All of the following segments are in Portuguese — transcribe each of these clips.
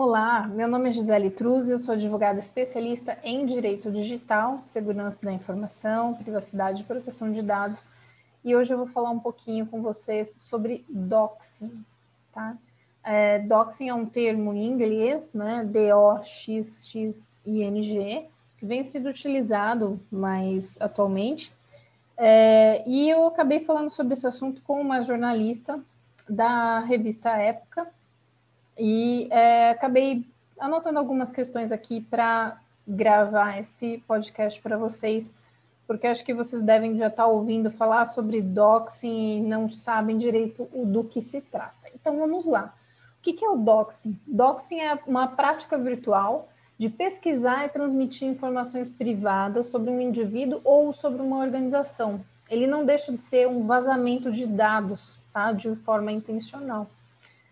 Olá, meu nome é Gisele Truz, eu sou advogada especialista em Direito Digital, Segurança da Informação, Privacidade e Proteção de Dados, e hoje eu vou falar um pouquinho com vocês sobre doxing, tá? É, doxing é um termo em inglês, né, D-O-X-X-I-N-G, que vem sendo utilizado mais atualmente, é, e eu acabei falando sobre esse assunto com uma jornalista da revista Época, e é, acabei anotando algumas questões aqui para gravar esse podcast para vocês, porque acho que vocês devem já estar tá ouvindo falar sobre doxing e não sabem direito do que se trata. Então vamos lá. O que é o doxing? Doxing é uma prática virtual de pesquisar e transmitir informações privadas sobre um indivíduo ou sobre uma organização. Ele não deixa de ser um vazamento de dados, tá? De forma intencional.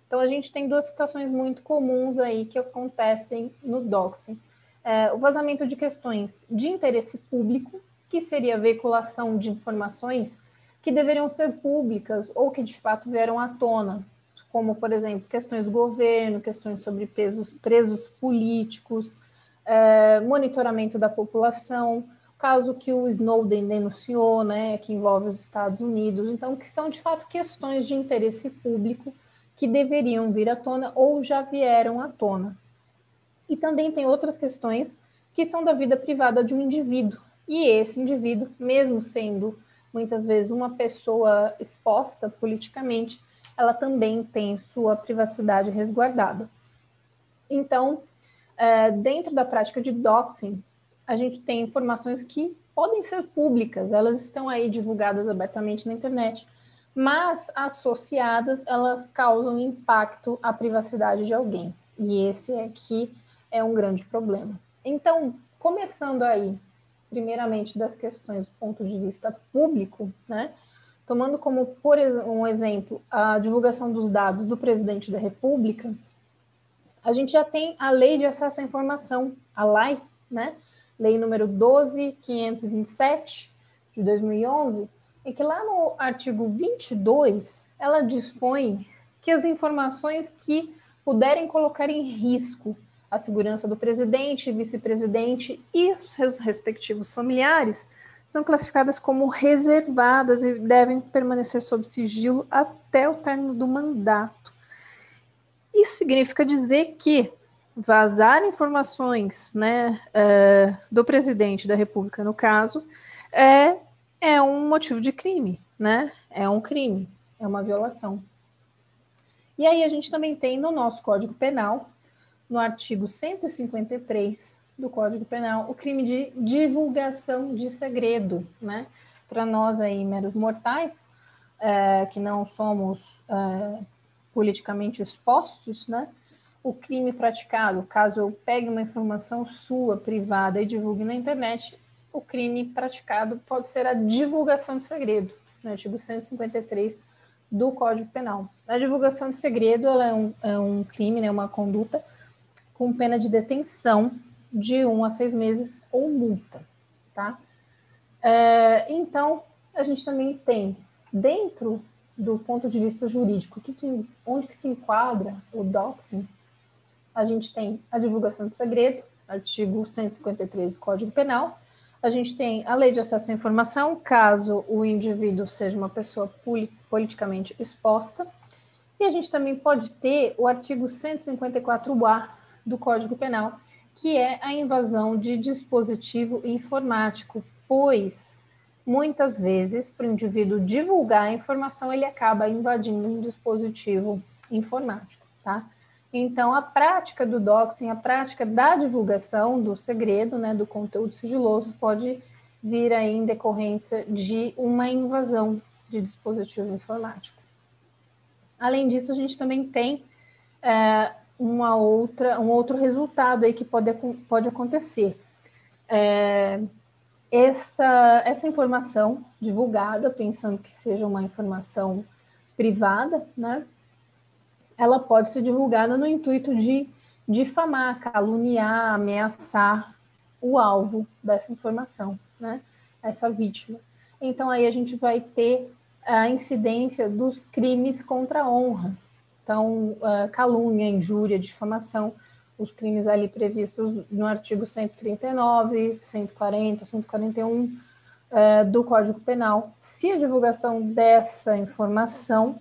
Então, a gente tem duas situações muito comuns aí que acontecem no doxing. É, o vazamento de questões de interesse público, que seria a veiculação de informações que deveriam ser públicas ou que de fato vieram à tona, como, por exemplo, questões do governo, questões sobre presos, presos políticos, é, monitoramento da população, caso que o Snowden denunciou, né, que envolve os Estados Unidos, então, que são de fato questões de interesse público que deveriam vir à tona ou já vieram à tona. E também tem outras questões que são da vida privada de um indivíduo. E esse indivíduo, mesmo sendo muitas vezes uma pessoa exposta politicamente, ela também tem sua privacidade resguardada. Então, é, dentro da prática de doxing, a gente tem informações que podem ser públicas, elas estão aí divulgadas abertamente na internet, mas associadas elas causam impacto à privacidade de alguém. E esse é que é um grande problema. Então, começando aí, primeiramente das questões do ponto de vista público, né? Tomando como por um exemplo a divulgação dos dados do presidente da República, a gente já tem a Lei de Acesso à Informação, a LAI, né? Lei número 12527 de 2011, é que lá no artigo 22, ela dispõe que as informações que puderem colocar em risco a segurança do presidente, vice-presidente e seus respectivos familiares são classificadas como reservadas e devem permanecer sob sigilo até o término do mandato. Isso significa dizer que vazar informações né, uh, do presidente da República, no caso, é é um motivo de crime, né? É um crime, é uma violação. E aí a gente também tem no nosso Código Penal, no artigo 153 do Código Penal, o crime de divulgação de segredo, né? Para nós aí, meros mortais, é, que não somos é, politicamente expostos, né? O crime praticado, caso eu pegue uma informação sua, privada, e divulgue na internet, o crime praticado pode ser a divulgação de segredo, no artigo 153 do Código Penal. A divulgação de segredo é um, é um crime, né, uma conduta com pena de detenção de um a seis meses ou multa, tá? É, então, a gente também tem, dentro do ponto de vista jurídico, que, que, onde que se enquadra o doxing, a gente tem a divulgação do segredo, artigo 153 do Código Penal, a gente tem a lei de acesso à informação, caso o indivíduo seja uma pessoa politicamente exposta, e a gente também pode ter o artigo 154A do Código Penal, que é a invasão de dispositivo informático, pois muitas vezes, para o indivíduo divulgar a informação, ele acaba invadindo um dispositivo informático, tá? Então, a prática do doxing, a prática da divulgação do segredo, né, do conteúdo sigiloso, pode vir aí em decorrência de uma invasão de dispositivo informático. Além disso, a gente também tem é, uma outra, um outro resultado aí que pode, pode acontecer. É, essa, essa informação divulgada, pensando que seja uma informação privada, né, ela pode ser divulgada no intuito de difamar, caluniar, ameaçar o alvo dessa informação, né? Essa vítima. Então aí a gente vai ter a incidência dos crimes contra a honra. Então, calúnia, injúria, difamação os crimes ali previstos no artigo 139, 140, 141 é, do Código Penal, se a divulgação dessa informação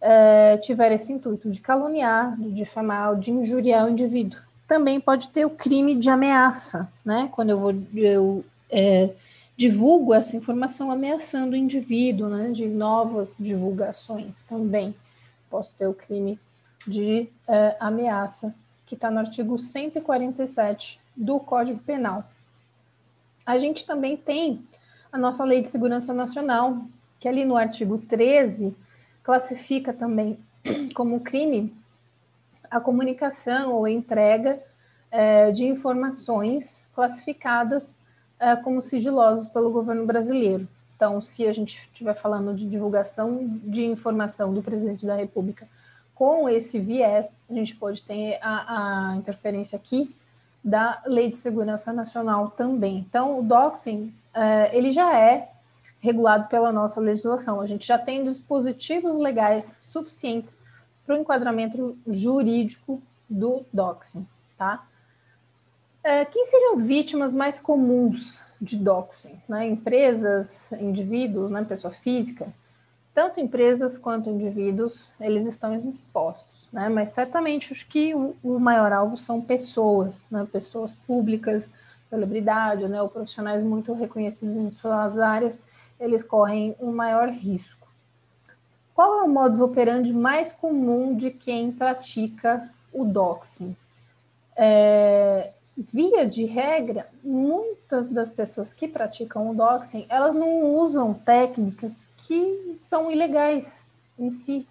é, tiver esse intuito de caluniar, de difamar, de injuriar o indivíduo. Também pode ter o crime de ameaça, né? Quando eu vou eu, é, divulgo essa informação ameaçando o indivíduo, né? De novas divulgações também. Posso ter o crime de é, ameaça, que está no artigo 147 do Código Penal. A gente também tem a nossa Lei de Segurança Nacional, que ali no artigo 13 classifica também como crime a comunicação ou entrega é, de informações classificadas é, como sigilosas pelo governo brasileiro. Então, se a gente estiver falando de divulgação de informação do presidente da República com esse viés, a gente pode ter a, a interferência aqui da Lei de Segurança Nacional também. Então, o doxing uh, ele já é regulado pela nossa legislação. A gente já tem dispositivos legais suficientes para o enquadramento jurídico do doxing, tá? Uh, quem seriam as vítimas mais comuns de doxing? Né? Empresas, indivíduos, né? pessoa física? Tanto empresas quanto indivíduos, eles estão expostos, né? Mas certamente acho que o, o maior alvo são pessoas, né? Pessoas públicas, celebridade, né, ou profissionais muito reconhecidos em suas áreas, eles correm um maior risco. Qual é o modus operandi mais comum de quem pratica o doxing? É, via de regra, muitas das pessoas que praticam o doxing, elas não usam técnicas que são ilegais em si.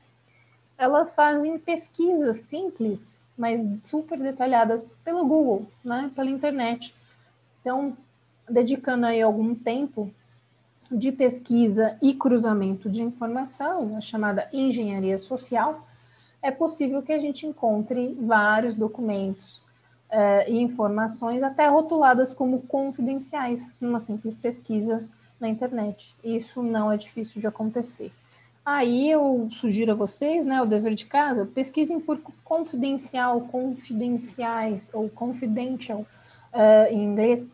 Elas fazem pesquisas simples, mas super detalhadas pelo Google, né, pela internet. Então, dedicando aí algum tempo de pesquisa e cruzamento de informação, a chamada engenharia social, é possível que a gente encontre vários documentos eh, e informações, até rotuladas como confidenciais, numa simples pesquisa na internet. Isso não é difícil de acontecer. Aí eu sugiro a vocês, né, o dever de casa, pesquisem por confidencial, confidenciais ou confidential uh, em inglês,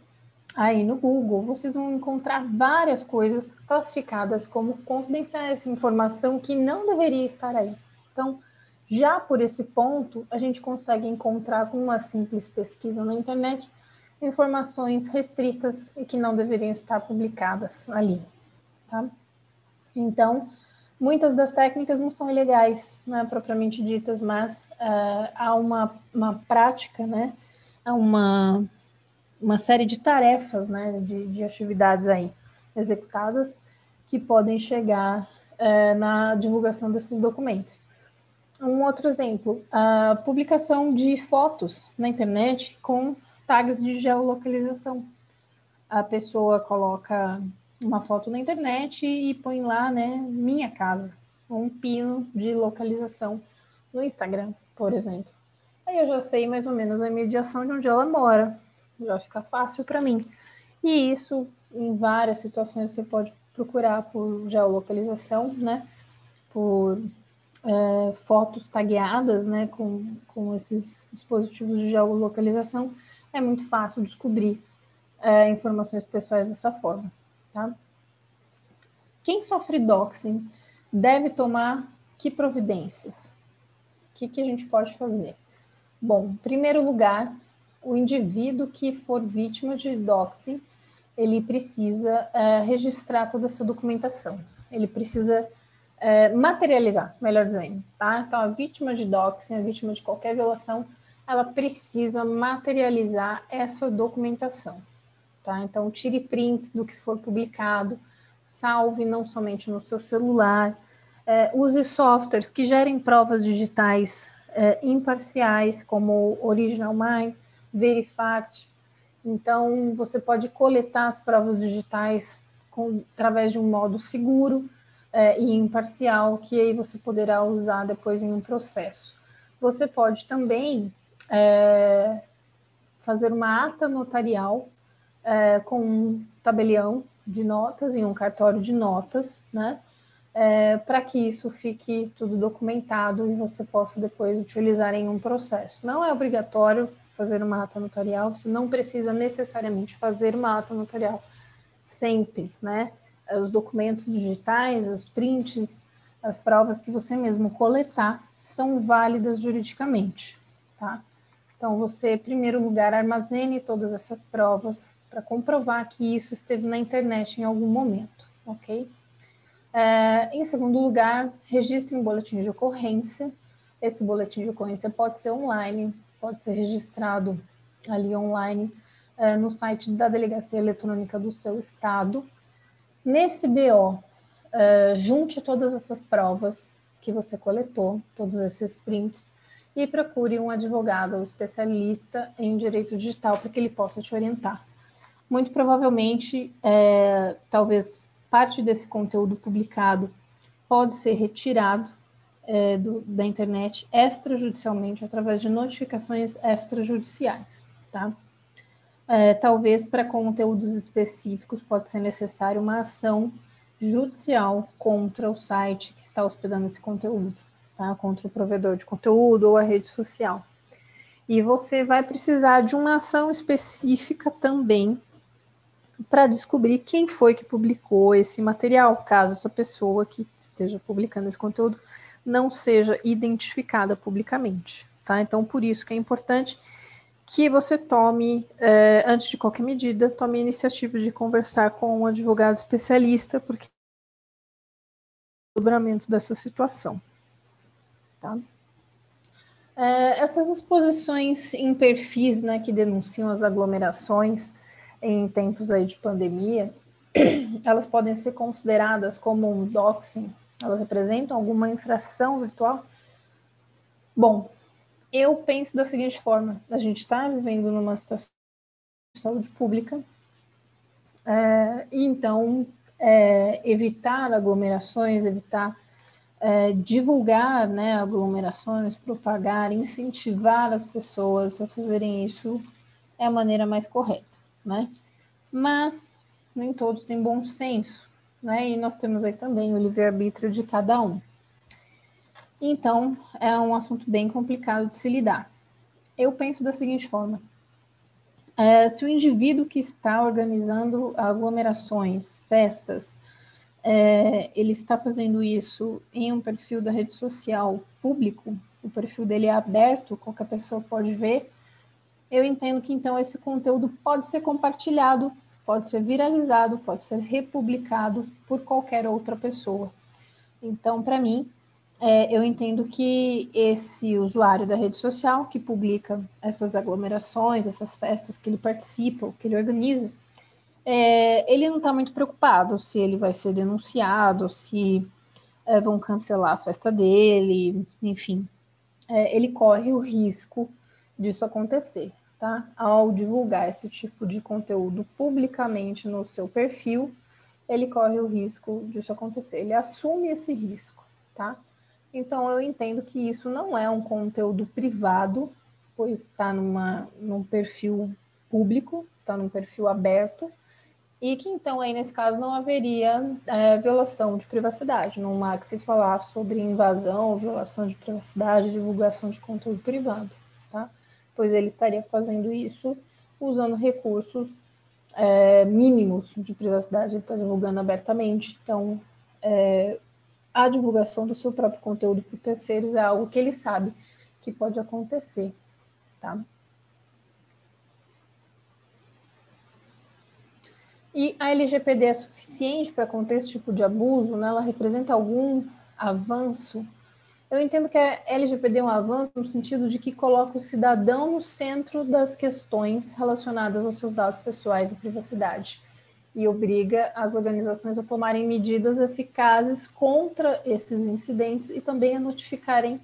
aí no Google, vocês vão encontrar várias coisas classificadas como confidenciais, informação que não deveria estar aí. Então, já por esse ponto, a gente consegue encontrar com uma simples pesquisa na internet informações restritas e que não deveriam estar publicadas ali, tá? Então, muitas das técnicas não são ilegais, né, propriamente ditas, mas uh, há uma, uma prática, né, há uma uma série de tarefas, né, de, de atividades aí executadas que podem chegar é, na divulgação desses documentos. Um outro exemplo, a publicação de fotos na internet com tags de geolocalização. A pessoa coloca uma foto na internet e põe lá, né, minha casa, um pino de localização no Instagram, por exemplo. Aí eu já sei mais ou menos a mediação de onde ela mora, já fica fácil para mim. E isso, em várias situações, você pode procurar por geolocalização, né? Por é, fotos tagueadas, né? Com, com esses dispositivos de geolocalização, é muito fácil descobrir é, informações pessoais dessa forma, tá? Quem sofre doxing deve tomar que providências? O que, que a gente pode fazer? Bom, em primeiro lugar, o indivíduo que for vítima de doxing, ele precisa é, registrar toda essa documentação. Ele precisa é, materializar, melhor dizendo, tá? Então, a vítima de doxing, a vítima de qualquer violação, ela precisa materializar essa documentação, tá? Então, tire prints do que for publicado, salve não somente no seu celular, é, use softwares que gerem provas digitais é, imparciais, como Original Mind, Verifact. Então, você pode coletar as provas digitais com, através de um modo seguro é, e imparcial, que aí você poderá usar depois em um processo. Você pode também é, fazer uma ata notarial é, com um tabelião de notas e um cartório de notas, né? É, para que isso fique tudo documentado e você possa depois utilizar em um processo. Não é obrigatório fazer uma ata notarial, você não precisa necessariamente fazer uma ata notarial sempre, né? Os documentos digitais, os prints, as provas que você mesmo coletar são válidas juridicamente, tá? Então, você, em primeiro lugar, armazene todas essas provas para comprovar que isso esteve na internet em algum momento, ok? É, em segundo lugar, registre um boletim de ocorrência. Esse boletim de ocorrência pode ser online, pode ser registrado ali online é, no site da Delegacia Eletrônica do seu estado. Nesse BO, é, junte todas essas provas que você coletou, todos esses prints, e procure um advogado ou especialista em direito digital para que ele possa te orientar. Muito provavelmente, é, talvez parte desse conteúdo publicado pode ser retirado é, do, da internet extrajudicialmente através de notificações extrajudiciais, tá? É, talvez para conteúdos específicos pode ser necessário uma ação judicial contra o site que está hospedando esse conteúdo, tá? Contra o provedor de conteúdo ou a rede social. E você vai precisar de uma ação específica também para descobrir quem foi que publicou esse material, caso essa pessoa que esteja publicando esse conteúdo não seja identificada publicamente, tá? Então, por isso que é importante que você tome, é, antes de qualquer medida, tome a iniciativa de conversar com um advogado especialista, porque dobramento dessa situação, tá? É, essas exposições em perfis, né, que denunciam as aglomerações, em tempos aí de pandemia, elas podem ser consideradas como um doxing? Elas representam alguma infração virtual? Bom, eu penso da seguinte forma: a gente está vivendo numa situação de saúde pública, é, então é, evitar aglomerações, evitar é, divulgar né, aglomerações, propagar, incentivar as pessoas a fazerem isso é a maneira mais correta né? Mas nem todos têm bom senso, né? E nós temos aí também o livre-arbítrio de cada um. Então, é um assunto bem complicado de se lidar. Eu penso da seguinte forma: é, se o indivíduo que está organizando aglomerações, festas, é, ele está fazendo isso em um perfil da rede social público, o perfil dele é aberto, qualquer pessoa pode ver, eu entendo que então esse conteúdo pode ser compartilhado, pode ser viralizado, pode ser republicado por qualquer outra pessoa. Então, para mim, é, eu entendo que esse usuário da rede social que publica essas aglomerações, essas festas que ele participa, que ele organiza, é, ele não está muito preocupado se ele vai ser denunciado, se é, vão cancelar a festa dele, enfim. É, ele corre o risco disso acontecer tá? Ao divulgar esse tipo de conteúdo publicamente no seu perfil, ele corre o risco disso acontecer. Ele assume esse risco, tá? Então eu entendo que isso não é um conteúdo privado, pois está numa num perfil público, está num perfil aberto, e que então aí nesse caso não haveria é, violação de privacidade, não há que se falar sobre invasão, violação de privacidade, divulgação de conteúdo privado? Pois ele estaria fazendo isso usando recursos é, mínimos de privacidade, ele está divulgando abertamente. Então, é, a divulgação do seu próprio conteúdo para terceiros é algo que ele sabe que pode acontecer, tá? E a LGPD é suficiente para conter esse tipo de abuso? Né? Ela representa algum avanço eu entendo que a LGPD é um avanço no sentido de que coloca o cidadão no centro das questões relacionadas aos seus dados pessoais e privacidade e obriga as organizações a tomarem medidas eficazes contra esses incidentes e também a notificarem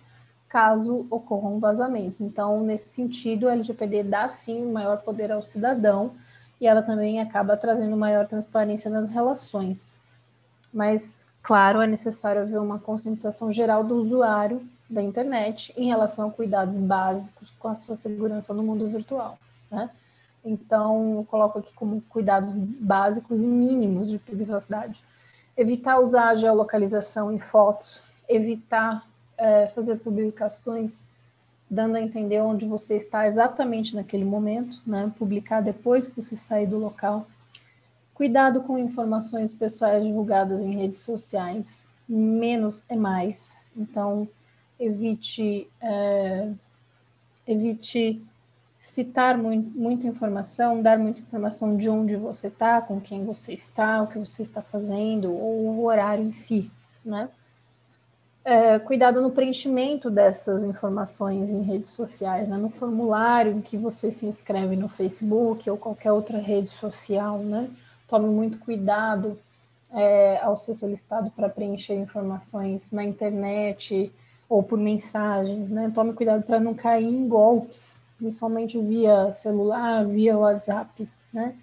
caso ocorram vazamentos. Então, nesse sentido, a LGPD dá sim maior poder ao cidadão e ela também acaba trazendo maior transparência nas relações. Mas Claro, é necessário haver uma conscientização geral do usuário da internet em relação a cuidados básicos com a sua segurança no mundo virtual, né? Então, coloco aqui como cuidados básicos e mínimos de privacidade. Evitar usar a geolocalização em fotos, evitar é, fazer publicações dando a entender onde você está exatamente naquele momento, né? Publicar depois que você sair do local. Cuidado com informações pessoais divulgadas em redes sociais. Menos é mais. Então, evite, é, evite citar muito, muita informação, dar muita informação de onde você está, com quem você está, o que você está fazendo, ou o horário em si, né? É, cuidado no preenchimento dessas informações em redes sociais, né? no formulário em que você se inscreve no Facebook ou qualquer outra rede social, né? Tome muito cuidado é, ao ser solicitado para preencher informações na internet ou por mensagens, né? Tome cuidado para não cair em golpes, principalmente via celular, via WhatsApp, né?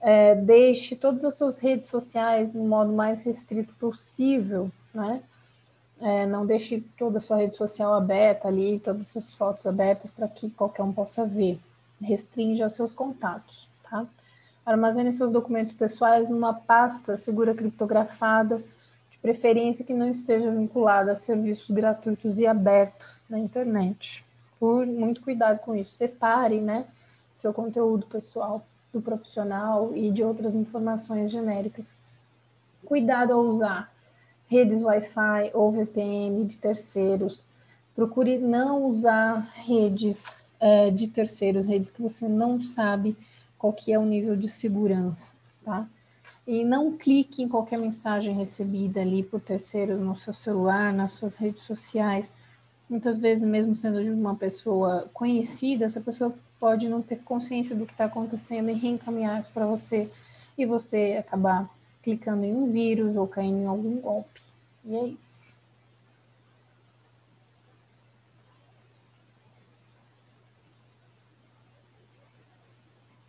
É, deixe todas as suas redes sociais no modo mais restrito possível, né? É, não deixe toda a sua rede social aberta ali, todas as suas fotos abertas para que qualquer um possa ver. Restrinja seus contatos? Armazene seus documentos pessoais numa pasta segura criptografada, de preferência que não esteja vinculada a serviços gratuitos e abertos na internet por muito cuidado com isso. Separe, né, seu conteúdo pessoal do profissional e de outras informações genéricas. Cuidado ao usar redes Wi-Fi ou VPN de terceiros. Procure não usar redes é, de terceiros, redes que você não sabe qual que é o nível de segurança, tá? E não clique em qualquer mensagem recebida ali por terceiros no seu celular, nas suas redes sociais, muitas vezes, mesmo sendo de uma pessoa conhecida, essa pessoa pode não ter consciência do que está acontecendo e reencaminhar para você e você acabar clicando em um vírus ou caindo em algum golpe. E é isso.